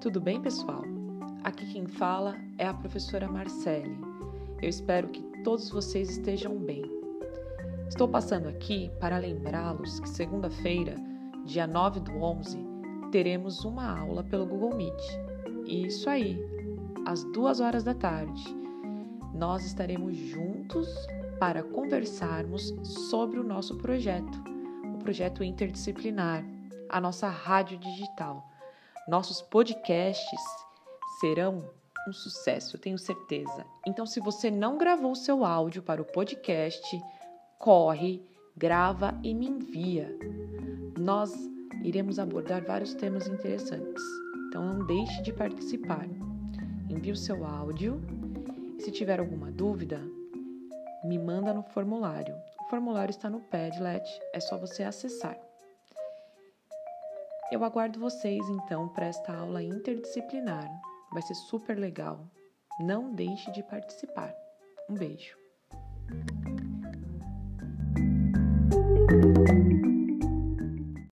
Tudo bem, pessoal? Aqui quem fala é a professora Marcele. Eu espero que todos vocês estejam bem. Estou passando aqui para lembrá-los que segunda-feira, dia 9 do 11, teremos uma aula pelo Google Meet. Isso aí, às duas horas da tarde. Nós estaremos juntos para conversarmos sobre o nosso projeto, o projeto interdisciplinar, a nossa rádio digital. Nossos podcasts serão um sucesso, tenho certeza. Então, se você não gravou seu áudio para o podcast, corre, grava e me envia. Nós iremos abordar vários temas interessantes. Então, não deixe de participar. Envie o seu áudio. E se tiver alguma dúvida, me manda no formulário. O formulário está no Padlet, é só você acessar. Eu aguardo vocês então para esta aula interdisciplinar. Vai ser super legal. Não deixe de participar. Um beijo.